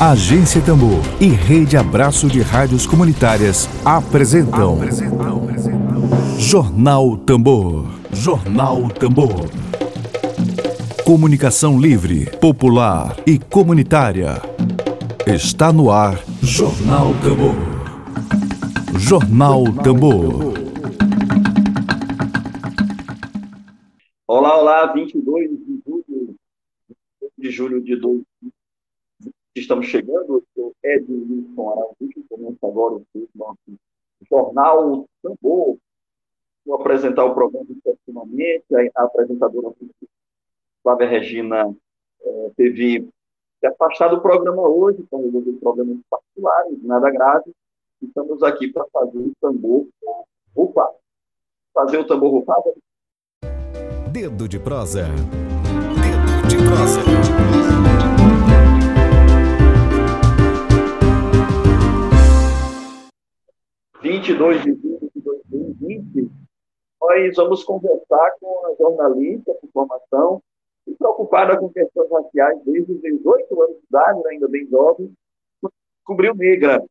Agência Tambor e Rede Abraço de Rádios Comunitárias apresentam, apresentam, apresentam. Jornal Tambor. Jornal Tambor. Comunicação livre, popular e comunitária. Está no ar Jornal Tambor. Jornal Tambor. Olá, olá, 22 de julho de julho de 2020 estamos chegando, eu sou Edilson Araújo, começa agora o nosso jornal Tambor. Vou apresentar o programa excepcionalmente, a apresentadora Flávia Regina é, teve se afastado do programa hoje, para resolver problemas particulares, nada grave. Estamos aqui para fazer o tambor rufar. Fazer o tambor rufar. Dedo de prosa. Dedo de prosa. 22 de julho de 2020, nós vamos conversar com a jornalista de formação preocupada com questões raciais desde os 18 anos de idade, né, ainda bem jovem, descobriu negra.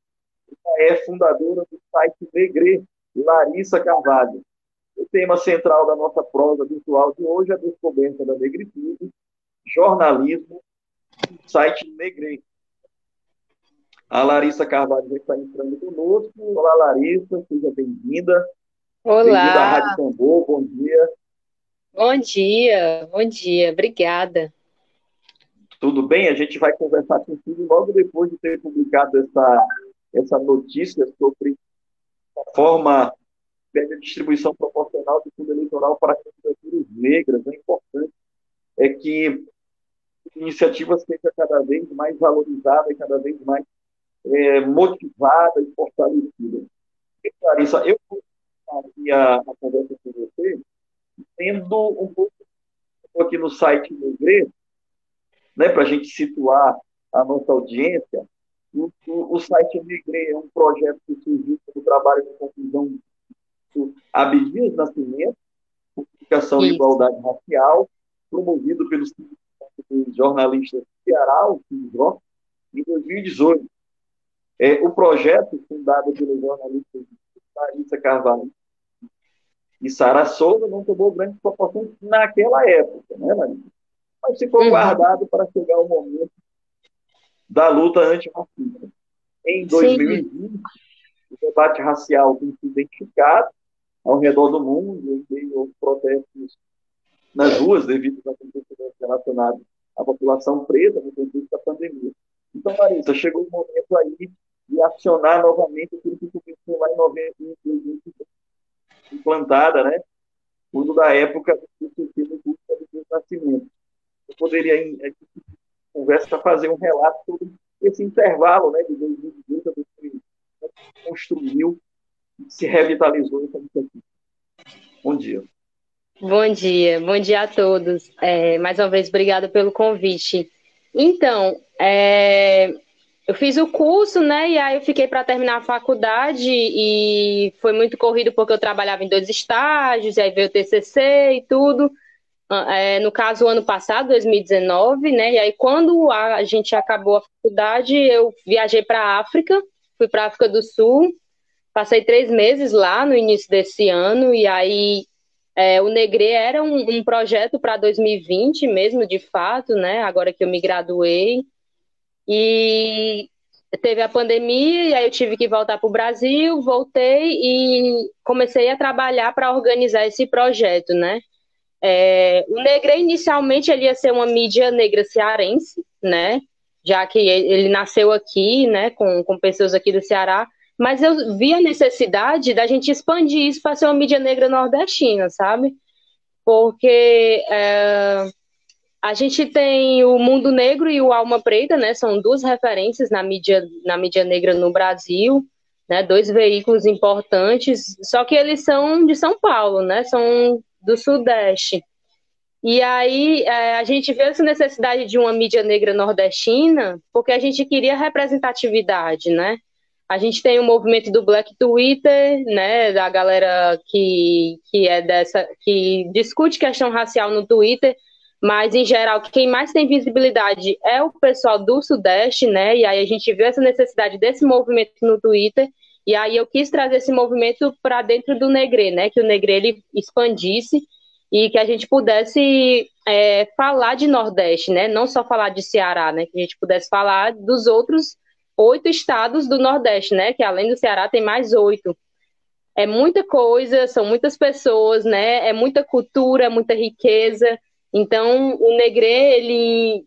Ela é fundadora do site Negre, Larissa Carvalho. O tema central da nossa prosa virtual de hoje é a descoberta da negritude, jornalismo, site Negre. A Larissa Carvalho já está entrando conosco. Olá, Larissa, seja bem-vinda. Olá. Bem-vinda à Rádio Tambor, bom dia. Bom dia, bom dia, obrigada. Tudo bem? A gente vai conversar contigo logo depois de ter publicado essa, essa notícia sobre a forma de distribuição proporcional do fundo eleitoral para candidaturas negras. É importante é que iniciativas sejam cada vez mais valorizadas, cada vez mais é, motivada e fortalecida. E, Clarissa, eu aqui a, a conversa com você, tendo um pouco aqui no site do Igreja, né, para a gente situar a nossa audiência, o, o, o site Negre é um projeto que surgiu como trabalho de conclusão do Abdias Nascimento, Publicação e Igualdade Racial, promovido pelos jornalistas do Ceará, o CISRO, em 2018. É, o projeto, fundado pelo jornalista Larissa Carvalho e Sara Souza, não tomou grandes proporções naquela época, né, Larissa? Mas ficou uhum. guardado para chegar o momento da luta antirracista. Em 2020, Sim. o debate racial tem sido identificado ao redor do mundo, em meio aos protestos nas ruas devido aos acontecimentos relacionados à população presa no contexto da pandemia. Então, Larissa, chegou o momento aí de acionar novamente aquilo que começou lá em 91, implantada, né? Tudo da época do sistema do nascimento. Eu poderia, em conversa, fazer um relato sobre esse intervalo, né, de 2020 a 2020, construiu se revitalizou essa iniciativa. Bom dia. Bom dia, bom dia a todos. É, mais uma vez, obrigada pelo convite. Então, é, eu fiz o curso, né? E aí eu fiquei para terminar a faculdade e foi muito corrido porque eu trabalhava em dois estágios, e aí veio o TCC e tudo. Ah, é, no caso, ano passado, 2019, né? E aí, quando a gente acabou a faculdade, eu viajei para a África, fui para a África do Sul, passei três meses lá no início desse ano, e aí é, o Negre era um, um projeto para 2020 mesmo, de fato, né? Agora que eu me graduei. E teve a pandemia, e aí eu tive que voltar para o Brasil, voltei e comecei a trabalhar para organizar esse projeto, né? É, o Negre, inicialmente, ele ia ser uma mídia negra cearense, né? Já que ele nasceu aqui, né, com, com pessoas aqui do Ceará, mas eu vi a necessidade da gente expandir isso para ser uma mídia negra nordestina, sabe? Porque é, a gente tem o Mundo Negro e o Alma Preta, né? São duas referências na mídia, na mídia negra no Brasil, né? Dois veículos importantes, só que eles são de São Paulo, né? São do Sudeste. E aí é, a gente vê essa necessidade de uma mídia negra nordestina, porque a gente queria representatividade, né? A gente tem o movimento do Black Twitter, né, da galera que, que é dessa que discute questão racial no Twitter, mas em geral quem mais tem visibilidade é o pessoal do Sudeste, né? E aí a gente viu essa necessidade desse movimento no Twitter, e aí eu quis trazer esse movimento para dentro do Negre, né? Que o Negre ele expandisse e que a gente pudesse é, falar de Nordeste, né? Não só falar de Ceará, né? Que a gente pudesse falar dos outros oito estados do Nordeste, né? Que além do Ceará tem mais oito. É muita coisa, são muitas pessoas, né? É muita cultura, muita riqueza. Então, o Negre, ele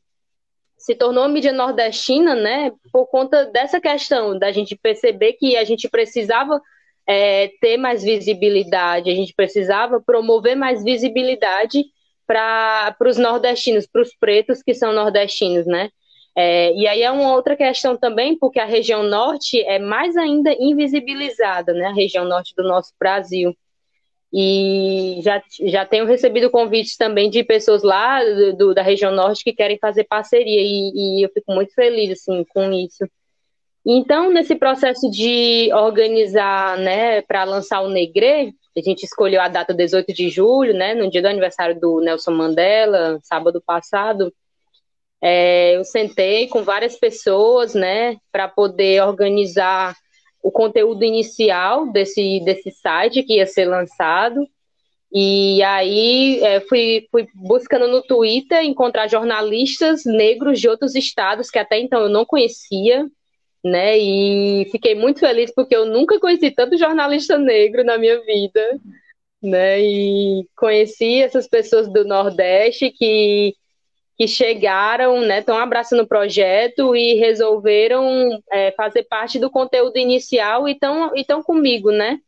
se tornou mídia nordestina, né, por conta dessa questão, da gente perceber que a gente precisava é, ter mais visibilidade, a gente precisava promover mais visibilidade para os nordestinos, para os pretos que são nordestinos, né? É, e aí é uma outra questão também, porque a região norte é mais ainda invisibilizada, né? A região norte do nosso Brasil. E já, já tenho recebido convites também de pessoas lá do, do, da região norte que querem fazer parceria, e, e eu fico muito feliz assim, com isso. Então, nesse processo de organizar, né, para lançar o Negre, a gente escolheu a data 18 de julho, né, no dia do aniversário do Nelson Mandela, sábado passado. É, eu sentei com várias pessoas, né, para poder organizar o conteúdo inicial desse, desse site que ia ser lançado. E aí é, fui, fui buscando no Twitter encontrar jornalistas negros de outros estados que até então eu não conhecia, né? E fiquei muito feliz porque eu nunca conheci tanto jornalista negro na minha vida, né? E conheci essas pessoas do Nordeste que que chegaram, né, estão abraçando o projeto e resolveram é, fazer parte do conteúdo inicial e estão comigo, né,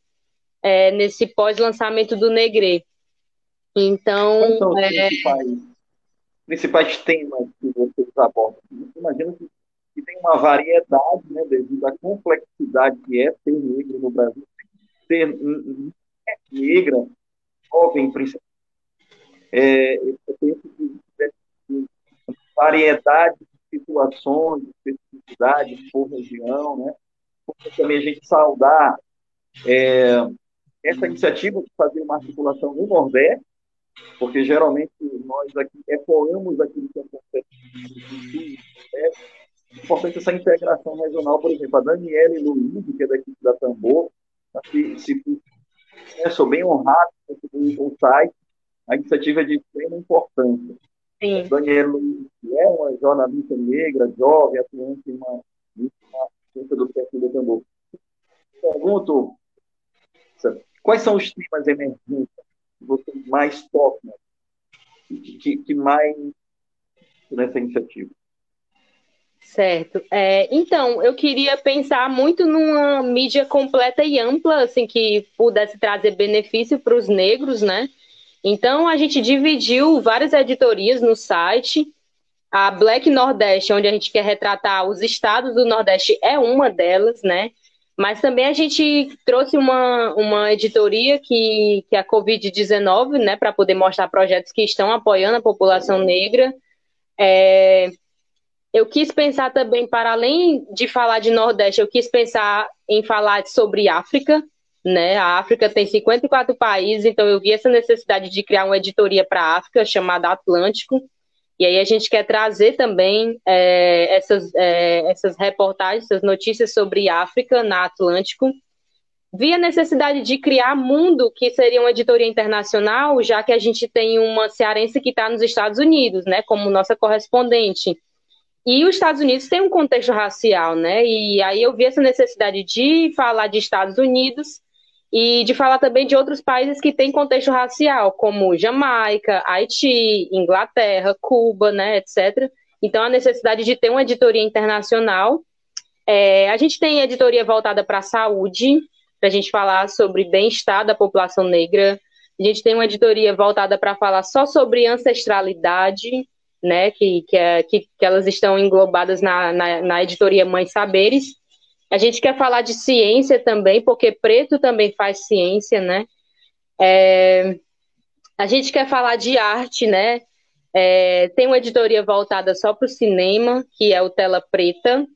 é, nesse pós-lançamento do Negre. Então, Quais são os é... principais, principais, temas que vocês abordam? Imagino que, que tem uma variedade, né, devido à complexidade que é ser negro no Brasil, ser negra, jovem, principalmente. É, eu penso que variedade de situações, de especificidades por região, né? Também a gente saudar é, essa iniciativa de fazer uma articulação no Nordeste, porque geralmente nós aqui ecoamos aquilo que acontece é importante essa integração regional, por exemplo, a Daniela Luiz, que é da equipe da Tambor, se, se né, sou bem honrado com o site, a iniciativa é de extrema importância. Sim. Daniela Luiz é uma jornalista negra, jovem, atuante em uma, uma do perfil do tambor. Pergunto, quais são os temas emergentes que você mais tocam, que, que mais nessa iniciativa? Certo. É, então, eu queria pensar muito numa mídia completa e ampla, assim, que pudesse trazer benefício para os negros, né? Então, a gente dividiu várias editorias no site. A Black Nordeste, onde a gente quer retratar os estados do Nordeste, é uma delas, né? Mas também a gente trouxe uma, uma editoria que, que é a Covid-19, né, para poder mostrar projetos que estão apoiando a população negra. É, eu quis pensar também, para além de falar de Nordeste, eu quis pensar em falar sobre África, né? A África tem 54 países, então eu vi essa necessidade de criar uma editoria para a África chamada Atlântico. E aí a gente quer trazer também é, essas, é, essas reportagens, essas notícias sobre África na Atlântico. Vi a necessidade de criar Mundo, que seria uma editoria internacional, já que a gente tem uma cearense que está nos Estados Unidos, né, como nossa correspondente. E os Estados Unidos têm um contexto racial, né? E aí eu vi essa necessidade de falar de Estados Unidos e de falar também de outros países que têm contexto racial, como Jamaica, Haiti, Inglaterra, Cuba, né, etc. Então, a necessidade de ter uma editoria internacional. É, a gente tem editoria voltada para a saúde, para a gente falar sobre bem-estar da população negra. A gente tem uma editoria voltada para falar só sobre ancestralidade, né, que, que, é, que, que elas estão englobadas na, na, na editoria Mães Saberes. A gente quer falar de ciência também, porque preto também faz ciência, né? É, a gente quer falar de arte, né? É, tem uma editoria voltada só para o cinema, que é o Tela Preta,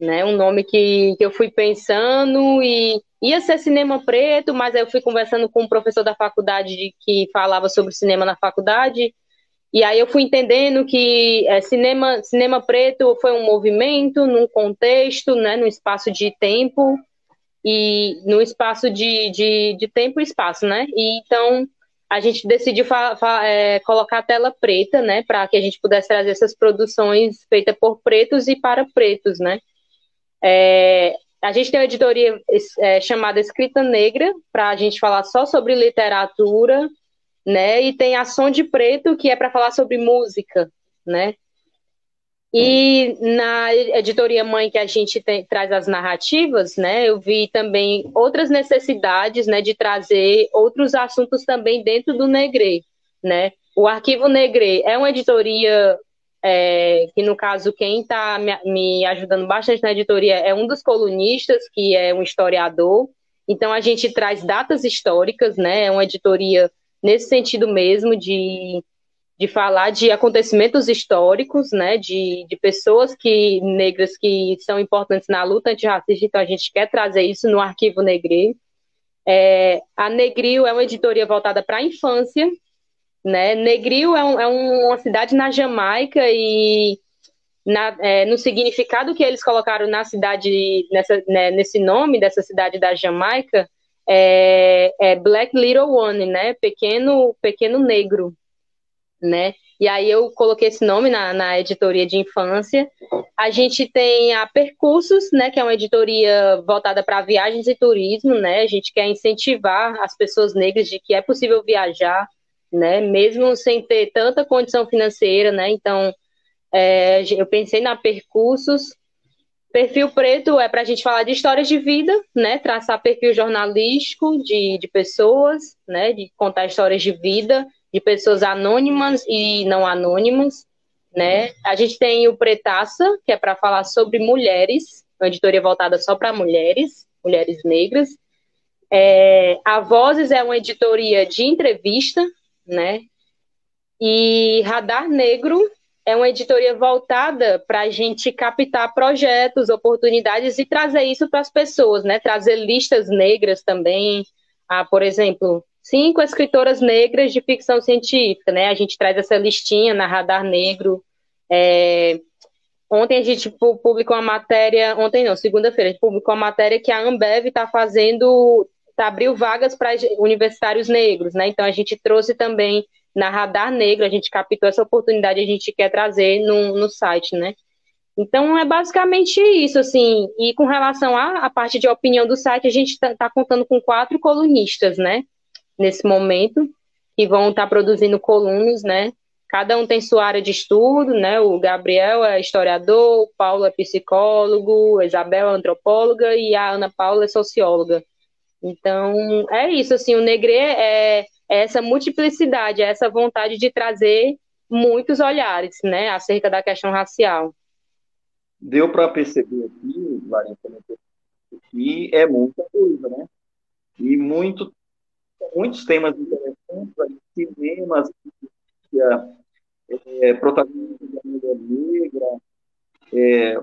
né? Um nome que, que eu fui pensando e ia ser cinema preto, mas aí eu fui conversando com um professor da faculdade que falava sobre cinema na faculdade E aí eu fui entendendo que é, cinema, cinema preto foi um movimento num contexto, né, num espaço de tempo e no espaço de, de, de tempo e espaço, né? E então a gente decidiu é, colocar a tela preta, né, para que a gente pudesse trazer essas produções feitas por pretos e para pretos, né? É, a gente tem uma editoria é, chamada Escrita Negra, para a gente falar só sobre literatura, né? E tem a Som de Preto, que é para falar sobre música, né? E na editoria mãe que a gente tem, traz as narrativas, né, eu vi também outras necessidades, né, de trazer outros assuntos também dentro do Negre, né. O Arquivo Negre é uma editoria é, que, no caso, quem está me, me ajudando bastante na editoria é um dos colunistas, que é um historiador. Então, a gente traz datas históricas, né, é uma editoria nesse sentido mesmo de de falar de acontecimentos históricos, né, de, de pessoas que negras que são importantes na luta antirracista, então a gente quer trazer isso no Arquivo Negri. É, a Negril é uma editoria voltada para a infância, né, Negril é, um, é, uma cidade na Jamaica e na, é, no significado que eles colocaram na cidade, nessa, né, nesse nome dessa cidade da Jamaica, é, é Black Little One, né, pequeno, pequeno negro, né? E aí eu coloquei esse nome na, na editoria de infância. A gente tem a Percursos, né, que é uma editoria voltada para viagens e turismo, né? A gente quer incentivar as pessoas negras de que é possível viajar, né? Mesmo sem ter tanta condição financeira, né? Então, é, eu pensei na Percursos. Perfil preto é para a gente falar de histórias de vida, né? Traçar perfil jornalístico de, de pessoas, né? De contar histórias de vida de pessoas anônimas e não anônimas, né? A gente tem o Pretaça, que é para falar sobre mulheres, uma editoria voltada só para mulheres, mulheres negras. É, a Vozes é uma editoria de entrevista, né? E Radar Negro é uma editoria voltada para a gente captar projetos, oportunidades e trazer isso para as pessoas, né? Trazer listas negras também. Ah, por exemplo, cinco escritoras negras de ficção científica, né? A gente traz essa listinha na Radar Negro. É... Ontem a gente publicou uma matéria, ontem não, segunda-feira, a gente publicou uma matéria que a Ambev está fazendo, tá, abriu vagas para universitários negros, né? Então a gente trouxe também na Radar Negro, a gente captou essa oportunidade, a gente quer trazer no, no site, né? Então é basicamente isso, assim. E com relação à, à parte de opinião do site, a gente está tá contando com quatro colunistas, né? nesse momento, que vão estar tá produzindo colunas, né? Cada um tem sua área de estudo, né? O Gabriel é historiador, o Paulo é psicólogo, a Isabel é antropóloga e a Ana Paula é socióloga. Então, é isso, assim, o Negre é, é essa multiplicidade, essa vontade de trazer muitos olhares, né, acerca da questão racial. Deu para perceber aqui, Larissa, que é muita coisa, né? E muito muitos temas interessantes, cinemas, é, protagonistas da mulher negra, é,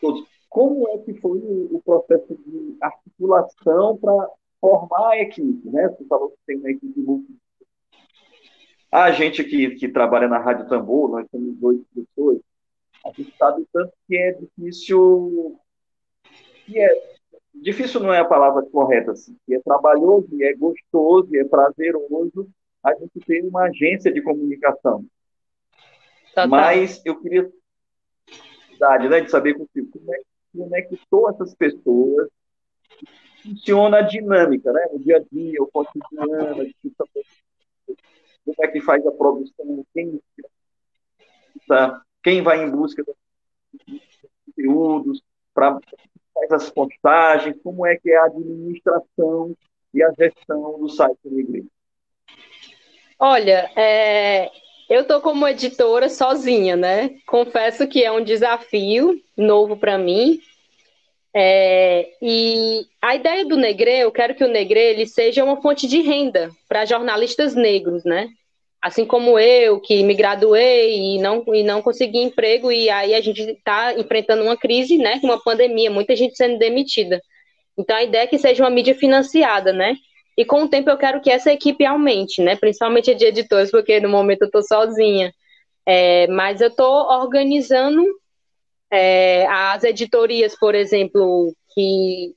todos. Como é que foi o, processo de articulação para formar a equipe? Né? Você falou que tem uma equipe muito. A gente que, que trabalha na Rádio Tambor, nós temos oito pessoas, a gente sabe tanto que é difícil, que é difícil não é a palavra correta, assim, que é trabalhoso, e é gostoso, e é prazeroso a gente ter uma agência de comunicação. Tá, Mas eu queria né, de saber contigo, como é que conectou essas pessoas, funciona a dinâmica, né? No dia a dia, o cotidiano, como é que faz a produção, quem, quem vai em busca de conteúdos, para faz as postagens, como é que é a administração e a gestão do site da igreja? Olha, é, eu estou como editora sozinha, né? Confesso que é um desafio novo para mim. É, e a ideia do Negre, eu quero que o Negre ele seja uma fonte de renda para jornalistas negros, né? assim como eu, que me graduei e não, e não consegui emprego, e aí a gente está enfrentando uma crise, né, uma pandemia, muita gente sendo demitida. Então a ideia é que seja uma mídia financiada, né? E com o tempo eu quero que essa equipe aumente, né? Principalmente a de editores, porque no momento eu estou sozinha. É, mas eu estou organizando é, as editorias, por exemplo, que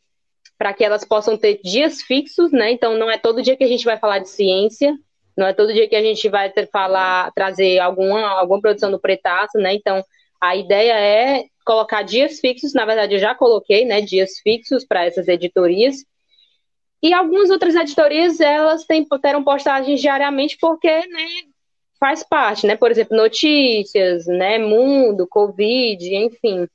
para que elas possam ter dias fixos, né? Então não é todo dia que a gente vai falar de ciência, não é todo dia que a gente vai ter falar, trazer alguma, alguma produção do pretaço, né? Então a ideia é colocar dias fixos, na verdade eu já coloquei, né, dias fixos para essas editorias. E algumas outras editorias, elas têm, terão postagens diariamente porque, né, faz parte, né? Por exemplo, notícias, né, mundo, covid, enfim.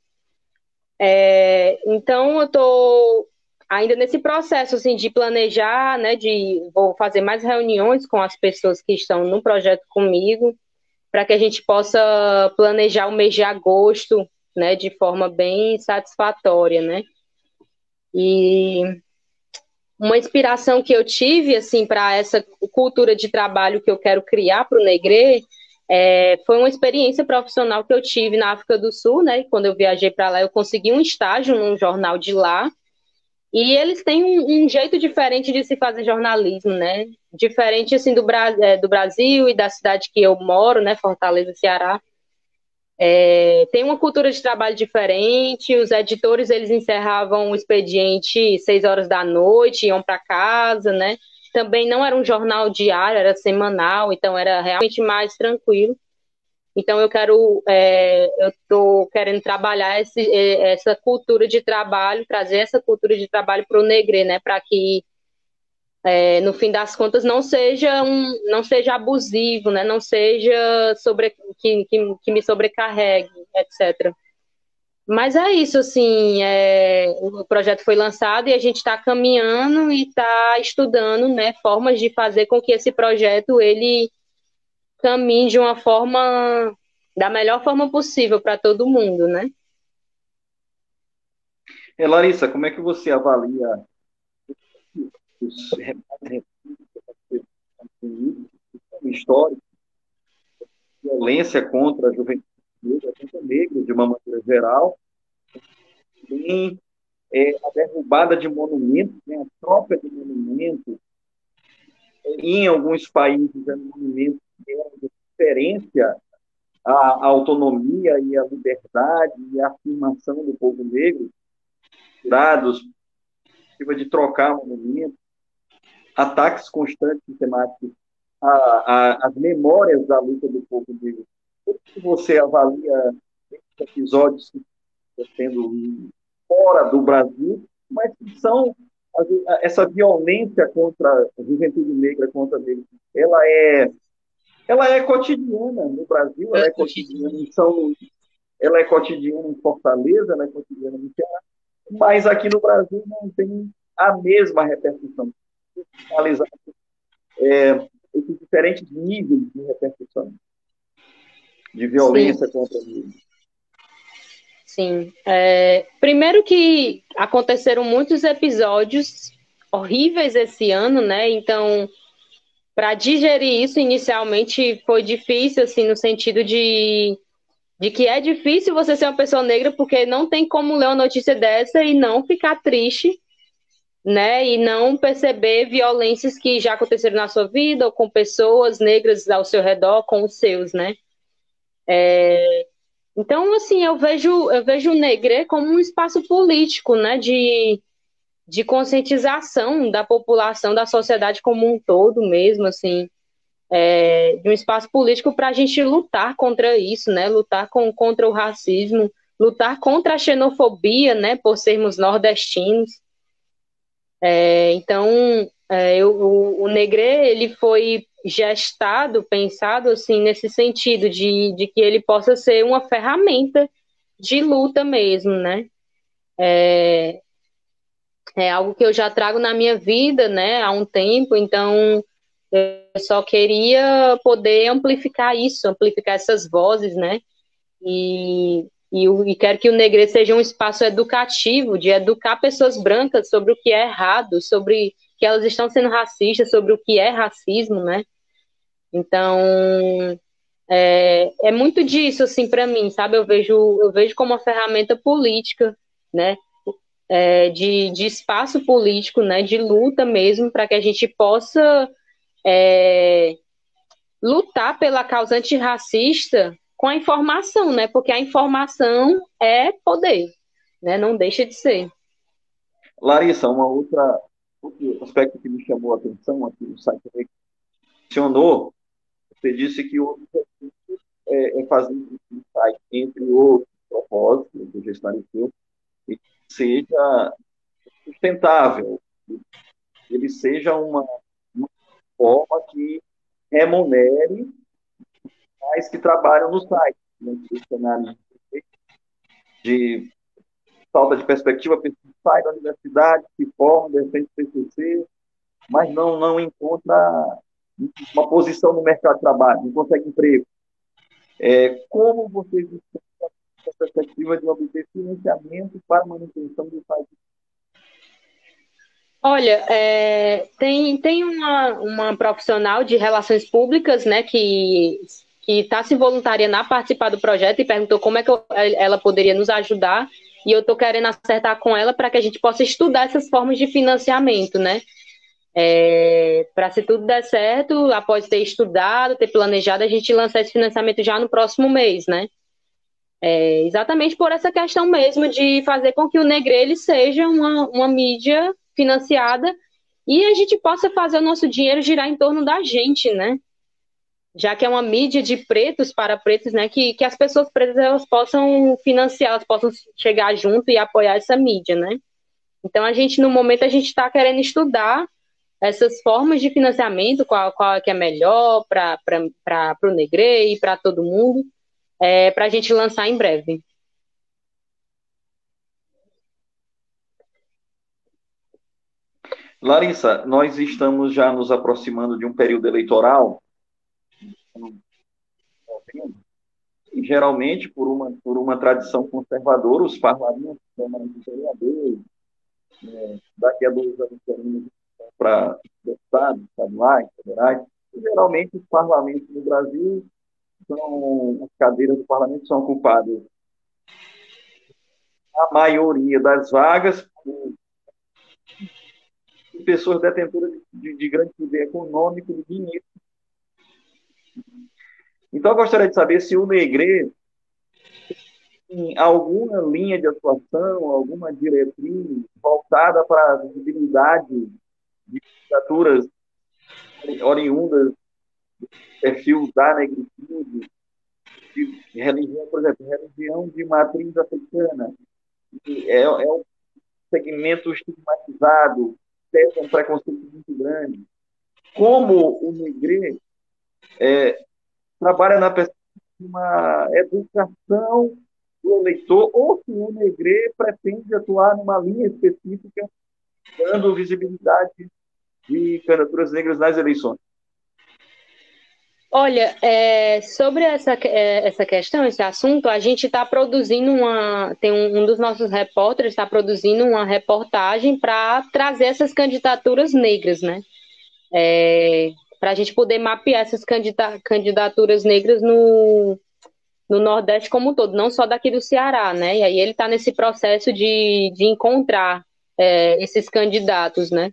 É, então eu estou ainda nesse processo assim de planejar, né, de vou fazer mais reuniões com as pessoas que estão no projeto comigo, para que a gente possa planejar o mês de agosto, né, de forma bem satisfatória, né? E uma inspiração que eu tive assim para essa cultura de trabalho que eu quero criar para o Negre é, foi uma experiência profissional que eu tive na África do Sul, né? Quando eu viajei para lá, eu consegui um estágio num jornal de lá. E eles têm um, um, jeito diferente de se fazer jornalismo, né? Diferente assim do, é, do Brasil e da cidade que eu moro, né? Fortaleza, Ceará. É, tem uma cultura de trabalho diferente. Os editores eles encerravam o expediente seis horas da noite, iam para casa, né? Também não era um jornal diário, era semanal, então era realmente mais tranquilo. Então eu quero, é, eu estou querendo trabalhar esse, é, essa cultura de trabalho, trazer essa cultura de trabalho para o Negre, né? Para que é, no fim das contas não seja um, não seja abusivo, né? Não seja sobre que, que, que me sobrecarregue, etc. Mas é isso, assim, é, o projeto foi lançado e a gente está caminhando e está estudando, né, formas de fazer com que esse projeto ele caminhe de uma forma da melhor forma possível para todo mundo, né? É, Larissa, como é que você avalia os históricos, violência contra a juventude negra, contra negros de uma maneira geral, é, a derrubada de monumentos, né, a troca de monumentos, em alguns países é monumentos que de referência à autonomia e à liberdade e à afirmação do povo negro, tirados de trocar monumentos, ataques constantes sistemáticos às memórias da luta do povo negro. Como que você avalia esses episódios sendo fora do Brasil, mas que são essa violência contra a juventude negra, contra negros, ela é ela é cotidiana no Brasil, ela é, é cotidiana em São Luís, ela é cotidiana em Fortaleza, ela é cotidiana no Ceará, mas aqui no Brasil não tem a mesma repercussão analisar é, esses diferentes níveis de repercussão de violência Sim. contra negros. Sim. É, primeiro que aconteceram muitos episódios horríveis esse ano, né? Então, para digerir isso inicialmente foi difícil, assim, no sentido de, de que é difícil você ser uma pessoa negra porque não tem como ler uma notícia dessa e não ficar triste né? E não perceber violências que já aconteceram na sua vida ou com pessoas negras ao seu redor, com os seus, né? É... Então, assim, eu vejo, eu vejo o Negre como um espaço político, né? De, de conscientização da população, da sociedade como um todo mesmo, assim. É, de um espaço político para a gente lutar contra isso, né? Lutar com, contra o racismo, lutar contra a xenofobia, né? Por sermos nordestinos. É, então, é, eu, o, o Negre, ele foi gestado, pensado assim, nesse sentido de, de que ele possa ser uma ferramenta de luta mesmo, né? É, é algo que eu já trago na minha vida, né, há um tempo, então eu só queria poder amplificar isso, amplificar essas vozes, né? E e, e quero que o Negre seja um espaço educativo, de educar pessoas brancas sobre o que é errado, sobre que elas estão sendo racistas, sobre o que é racismo, né? Então, é, é muito disso, assim, para mim, sabe? Eu vejo, eu vejo como uma ferramenta política, né? é, de, de espaço político, né, de luta mesmo, para que a gente possa é, lutar pela causa antirracista com a informação, né? Porque a informação é poder, né? Não deixa de ser. Larissa, uma outra outro aspecto que me chamou a atenção aqui no site mencionou, você disse que o objetivo é, é fazer um site, entre outros propósitos, que já esclareceu, e seja sustentável, ele seja uma, uma forma que remunere mais que trabalham no site, né, de falta de perspectiva, sai da universidade, se forma, defende PCC, mas não, não encontra uma posição no mercado de trabalho, não consegue emprego. É, como vocês estão a perspectiva de obter financiamento para a manutenção do site Olha, é, tem, tem uma, uma profissional de relações públicas, né, que que está se voluntariando a participar do projeto e perguntou como é que eu, ela poderia nos ajudar e eu estou querendo acertar com ela para que a gente possa estudar essas formas de financiamento, né? É, para se tudo der certo, após ter estudado, ter planejado, a gente lançar esse financiamento já no próximo mês, né? É, exatamente por essa questão mesmo de fazer com que o Negrelli seja uma, uma mídia financiada e a gente possa fazer o nosso dinheiro girar em torno da gente, né? Já que é uma mídia de pretos para pretos, né? Que, que as pessoas pretas elas possam financiar, elas possam chegar junto e apoiar essa mídia, né? Então a gente, no momento, a gente está querendo estudar essas formas de financiamento, qual, qual é que é melhor para o Negre e para todo mundo, é, para a gente lançar em breve. Larissa, nós estamos já nos aproximando de um período eleitoral. E, geralmente, por uma, por uma tradição conservadora, os parlamentos, os vereadores, é, daqui a dois anos para deputados estaduais, federais, geralmente os parlamentos no Brasil são, as cadeiras do parlamento são ocupadas a maioria das vagas por pessoas detentoras de, de grande poder econômico, de dinheiro. Então, eu gostaria de saber se o Negre tem alguma linha de atuação, alguma diretriz voltada para a visibilidade de candidaturas oriundas do perfil da negritude, de religião, por exemplo, religião de matriz africana, é, é um segmento estigmatizado, teve um preconceito muito grande. Como o Negre é, trabalha na uma educação do eleitor, ou se o Negre pretende atuar numa linha específica, dando visibilidade de candidaturas negras nas eleições. Olha, é, sobre essa, é, essa questão, esse assunto, a gente está produzindo uma. Tem um, um, dos nossos repórteres está produzindo uma reportagem para trazer essas candidaturas negras, né? É, para a gente poder mapear essas candida, candidaturas negras no, no Nordeste como um todo, não só daqui do Ceará, né? E aí ele está nesse processo de, de encontrar é, esses candidatos, né?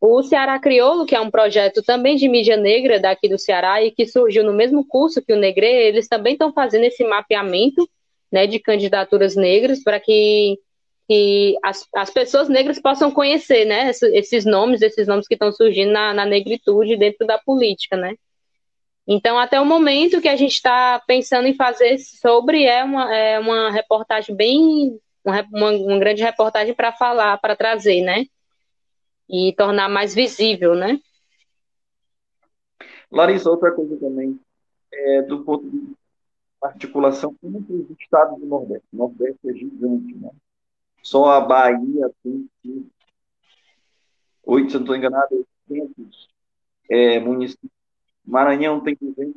O Ceará Crioulo, que é um projeto também de mídia negra daqui do Ceará e que surgiu no mesmo curso que o Negre, eles também estão fazendo esse mapeamento né, de candidaturas negras para que, que as, as pessoas negras possam conhecer né, esses nomes, esses nomes que estão surgindo na, na negritude dentro da política, né? Então, até o momento que a gente está pensando em fazer sobre é uma, é uma reportagem bem, uma, uma grande reportagem para falar, para trazer, né? e tornar mais visível, né? Larissa, outra coisa também, é, do ponto de articulação entre os estados do Nordeste. O Nordeste é gigante, né? Só a Bahia tem, oito, se não estou enganado, 800 é, municípios. Maranhão tem 200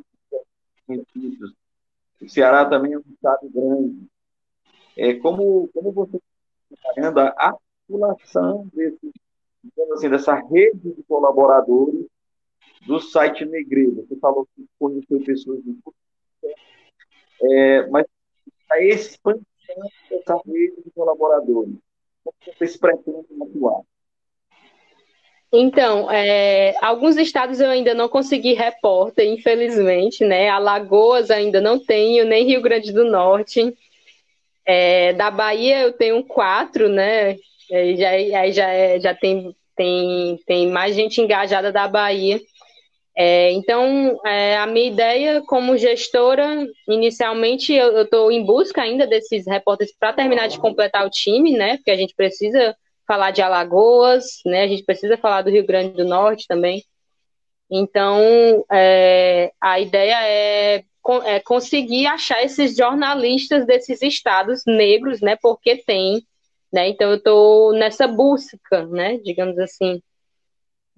municípios. O Ceará também é um estado grande. É, como, como você está a articulação digamos assim, dessa rede de colaboradores do site Negreiro. Você falou que conheceu pessoas de é, mas a expansão rede de colaboradores. Como vocês pretendem atuar? Então, é, alguns estados eu ainda não consegui repórter, infelizmente, né? Alagoas ainda não tenho, nem Rio Grande do Norte. É, da Bahia eu tenho quatro, né? Aí já, aí já, é, já tem, tem, tem mais gente engajada da Bahia. É, então, é, a minha ideia como gestora, inicialmente, eu estou em busca ainda desses repórteres para terminar de completar o time, né? Porque a gente precisa falar de Alagoas, né? A gente precisa falar do Rio Grande do Norte também. Então, é, a ideia é, é, conseguir achar esses jornalistas desses estados negros, né? Porque tem, né? Então, eu estou nessa busca, né? Digamos assim,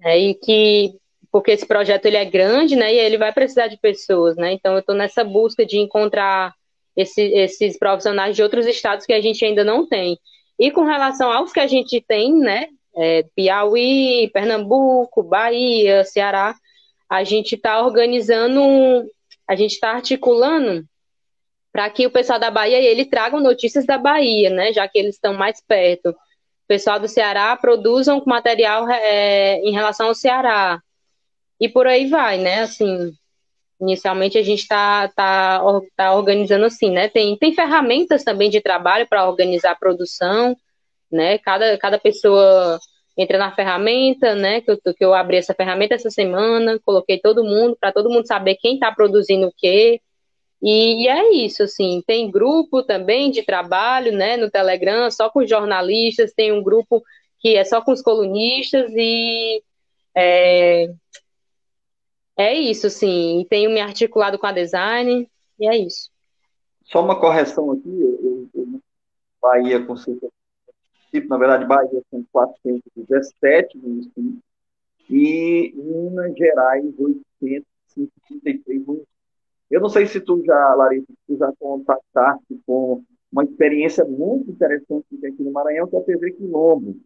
é, e que porque esse projeto ele é grande, né? E ele vai precisar de pessoas, né? Então, eu estou nessa busca de encontrar esse, esses profissionais de outros estados que a gente ainda não tem. E com relação aos que a gente tem, né, é, Piauí, Pernambuco, Bahia, Ceará, a gente está organizando, a gente está articulando para que o pessoal da Bahia ele tragam notícias da Bahia, né, já que eles estão mais perto. O pessoal do Ceará produzam material é, em relação ao Ceará. E por aí vai, né? Assim, inicialmente a gente está tá, tá organizando assim, né? Tem, tem ferramentas também de trabalho para organizar a produção, né? Cada, cada pessoa entra na ferramenta, né? Que eu, que eu abri essa ferramenta essa semana, coloquei todo mundo, para todo mundo saber quem está produzindo o quê. E, e, é isso, assim, tem grupo também de trabalho, né, no Telegram, só com jornalistas, tem um grupo que é só com os colunistas e é, é isso, sim. Tenho me articulado com a design e é isso. Só uma correção aqui. Eu, Bahia com na verdade, Bahia são 417 municípios e Minas Gerais 853 municípios. Eu não sei se tu já, Larissa, tu já contactaste com uma experiência muito interessante que tem aqui no Maranhão, que é a TV Quilombo,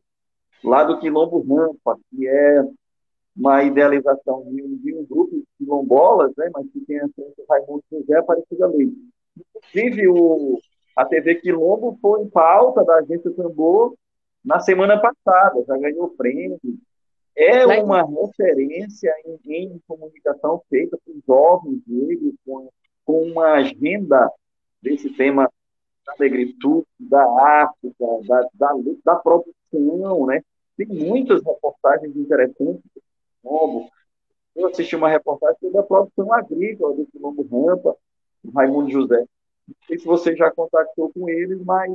lá do Quilombo Rampa, que é uma idealização de um, de um grupo de quilombolas, né, mas que tem a frente Raimundo José Aparecida Leite. Inclusive, o, a TV Quilombo foi em pauta da agência Tambor na semana passada, já ganhou prêmio. É uma referência em, em comunicação feita por jovens negros, com, com uma agenda desse tema da negritude, da África, da, da, da produção, né? Tem muitas reportagens interessantes Quilombo. Eu assisti uma reportagem sobre a produção agrícola do Quilombo Rampa, do Raimundo José. Não sei se você já contactou com eles, mas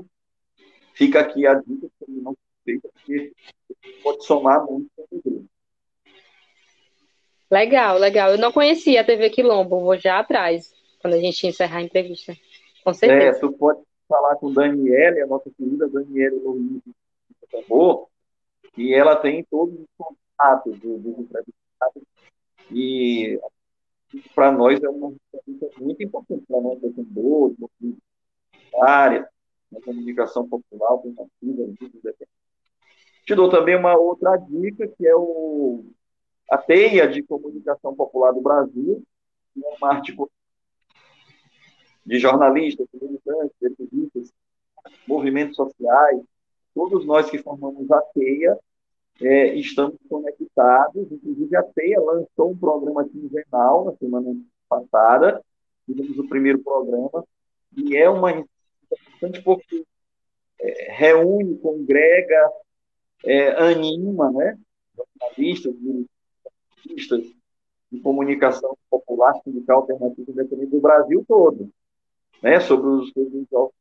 fica aqui a dica que não feita, porque pode somar muito com o grupo. Legal, legal. Eu não conhecia a TV Quilombo, vou já atrás, quando a gente encerrar a entrevista. Com certeza. É, tu pode falar com Daniela, a nossa querida Daniela Luiz, e ela tem todos os contatos dos entrevistados. E para nós é uma ferramenta muito importante para nós, defendores, área, na comunicação popular, alternativa, Te dou também uma outra dica, que é o, a Teia de Comunicação Popular do Brasil, que é uma articulação de jornalistas, militantes, ativistas, movimentos sociais, todos nós que formamos a Teia, é, estamos conectados. Inclusive, a TEIA lançou um programa quinzenal na semana passada, fizemos o primeiro programa, e é uma interessante porque é, reúne, congrega, é, anima, né? Jornalistas, militantes de comunicação popular, sindical, alternativa independente do Brasil todo, né? Sobre os resultados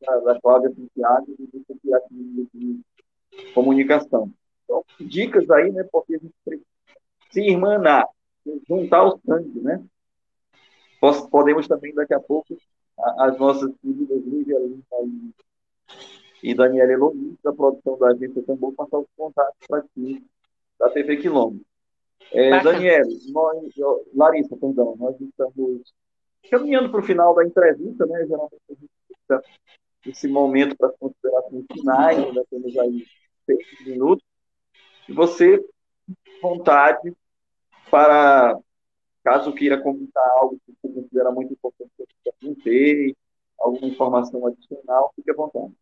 da, da Cláudia Santiago e do de Comunicação. Então, dicas aí, né? Porque a gente precisa se irmanar, juntar o sangue, né? Podemos também, daqui a pouco, as nossas queridas Lima e Daniela Eloy, da produção da agência Tambor, passar os contatos para ti, da TV Quilombo. É, Daniela, nós, Larissa, perdão, nós estamos caminhando para o final da entrevista, né? Geralmente a gente fica esse momento para as considerações finais, ainda temos aí seis minutos e você, vontade para, caso queira comentar algo que você considera muito importante que eu perguntei, alguma informação adicional, fique à vontade.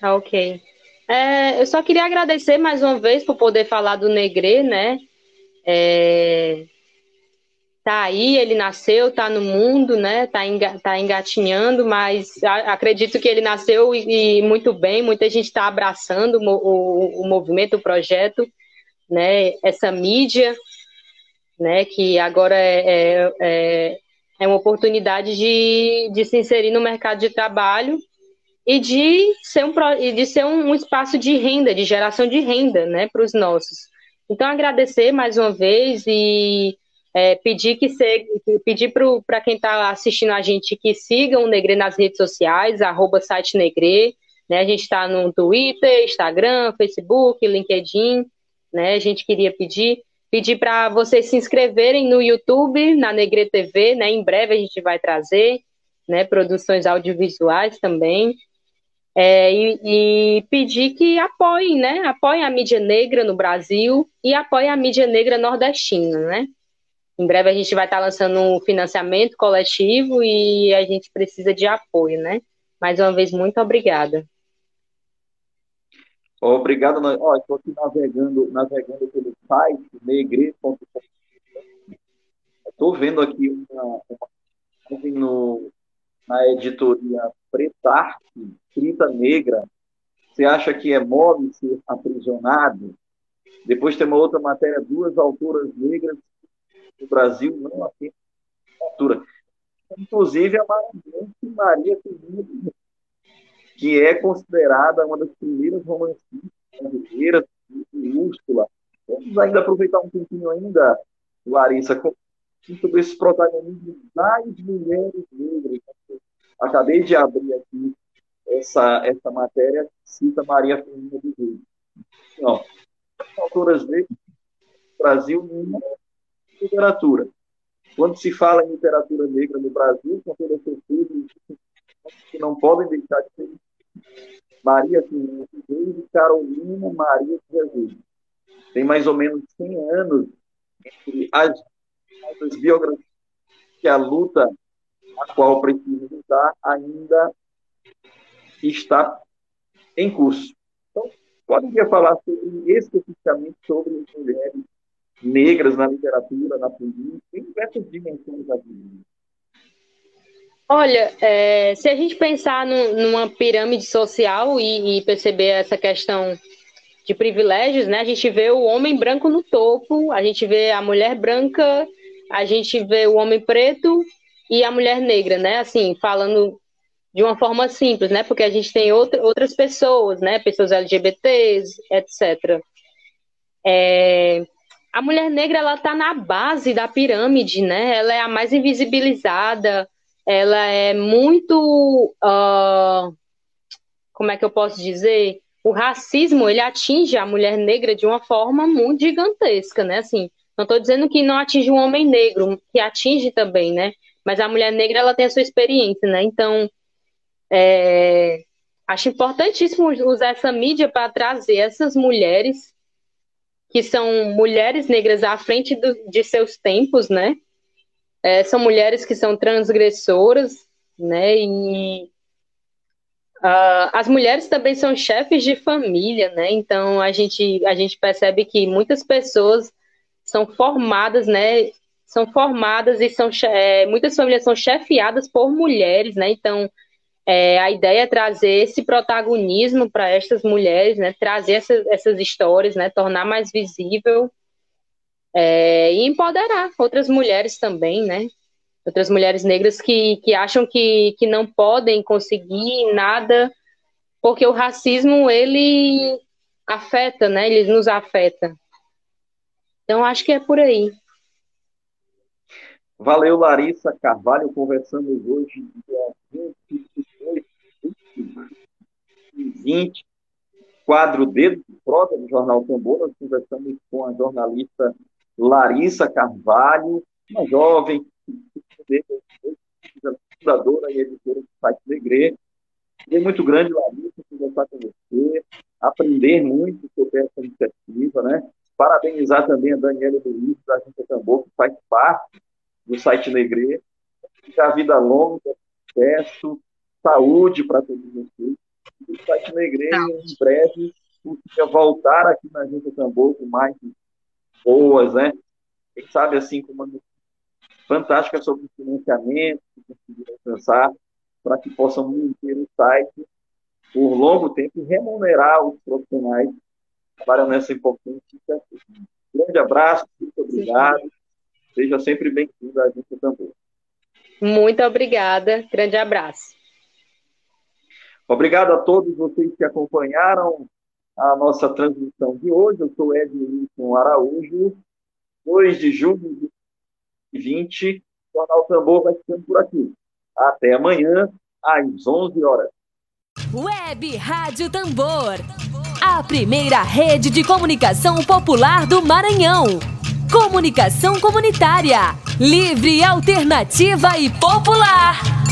Ah, ok. É, eu só queria agradecer mais uma vez por poder falar do Negre, né? É, tá aí, ele nasceu, tá no mundo, né? Tá, enga, tá engatinhando, mas acredito que ele nasceu e, e muito bem, muita gente está abraçando o, o, o, movimento, o projeto, né? Essa mídia, né? Que agora é, é, é, é uma oportunidade de, de se inserir no mercado de trabalho e de ser um, de ser um, espaço de renda, de geração de renda, né, para os nossos. Então, agradecer mais uma vez e é, pedir que se, pedir para quem está assistindo a gente que sigam o Negre nas redes sociais, arroba site Negre, né, a gente está no Twitter, Instagram, Facebook, LinkedIn, né, a gente queria pedir pedir para vocês se inscreverem no YouTube, na Negre TV, né, em breve a gente vai trazer, né, produções audiovisuais também, é, e, e, pedir que apoiem, né? Apoiem a mídia negra no Brasil e apoiem a mídia negra nordestina, né? Em breve a gente vai estar lançando um financiamento coletivo e a gente precisa de apoio, né? Mais uma vez, muito obrigada. Obrigado. Ó, estou aqui navegando, navegando pelo site negre.com. Estou vendo aqui uma, uma, no, na editoria Pretarte, escrita negra, você acha que é mole ser aprisionado? Depois tem uma outra matéria, duas autoras negras do Brasil não apenas altura. Inclusive a Maria Firmina, que é considerada uma das primeiras romancistas brasileiras, minúscula. Vamos ainda aproveitar um pouquinho ainda, Larissa, sobre esse protagonismo das mulheres negras. Acabei de abrir aqui essa, essa matéria cita Maria Firmina do Rio. Não, autoras negras Brasil nenhuma literatura. Quando se fala em literatura negra no Brasil, com toda certeza, que não podem deixar de ser Maria e Carolina Maria de Jesus. Tem mais ou menos 100 anos entre as, as biografias que a luta a qual preciso lutar ainda está em curso. Então, poderia falar sobre, especificamente sobre as mulheres negras na literatura, na política, em diversas dimensões da vida. Olha, é, se a gente pensar no, numa pirâmide social e, e, perceber essa questão de privilégios, né? A gente vê o homem branco no topo, a gente vê a mulher branca, a gente vê o homem preto e a mulher negra, né? Assim, falando de uma forma simples, né? Porque a gente tem outra, outras pessoas, né? Pessoas LGBTs, etc. É, a mulher negra ela está na base da pirâmide, né? Ela é a mais invisibilizada. Ela é muito, uh, como é que eu posso dizer? O racismo ele atinge a mulher negra de uma forma muito gigantesca, né? Assim, não estou dizendo que não atinge o um homem negro, que atinge também, né? Mas a mulher negra ela tem a sua experiência, né? Então é, acho importantíssimo usar essa mídia para trazer essas mulheres que são mulheres negras à frente do, de seus tempos, né? É, são mulheres que são transgressoras, né? E uh, as mulheres também são chefes de família, né? Então a gente a gente percebe que muitas pessoas são formadas, né? São formadas e são é, muitas famílias são chefiadas por mulheres, né? Então é, a ideia é trazer esse protagonismo para estas mulheres, né, trazer essas, essas histórias, né, tornar mais visível é, e empoderar outras mulheres também, né, outras mulheres negras que, que acham que, que não podem conseguir nada, porque o racismo, ele afeta, né, ele nos afeta. Então, acho que é por aí. Valeu, Larissa Carvalho. Conversamos hoje, dia 2020, quadro Dedo de Prosa do Jornal Tambor. Nós conversamos com a jornalista Larissa Carvalho, uma jovem, fundadora e editora do site Negre. É muito grande, Larissa, conversar com você, aprender muito sobre essa iniciativa, né? Parabenizar também a Daniela Luiz, da Agência Tambor, que faz parte do site Negre. Já vida longa, sucesso, saúde para todos vocês. site Negreiro, tá. em breve, consiga voltar aqui na Junta Tambor com mais boas, né? Quem sabe, assim, com uma fantástica sobre financiamento, que conseguir alcançar, para que possam manter o site por longo tempo e remunerar os profissionais que trabalham nessa importante. Um grande abraço, muito obrigado. Sim. Seja sempre bem-vindo à Junta Tambor. Muito obrigada. Grande abraço. Obrigado a todos vocês que acompanharam a nossa transmissão de hoje. Eu sou Edilson Araújo, 2 de julho de 2020. O Jornal Tambor vai ficando por aqui. Até amanhã, às 11 horas. Web Rádio Tambor. A primeira rede de comunicação popular do Maranhão. Comunicação comunitária. Livre, alternativa e popular.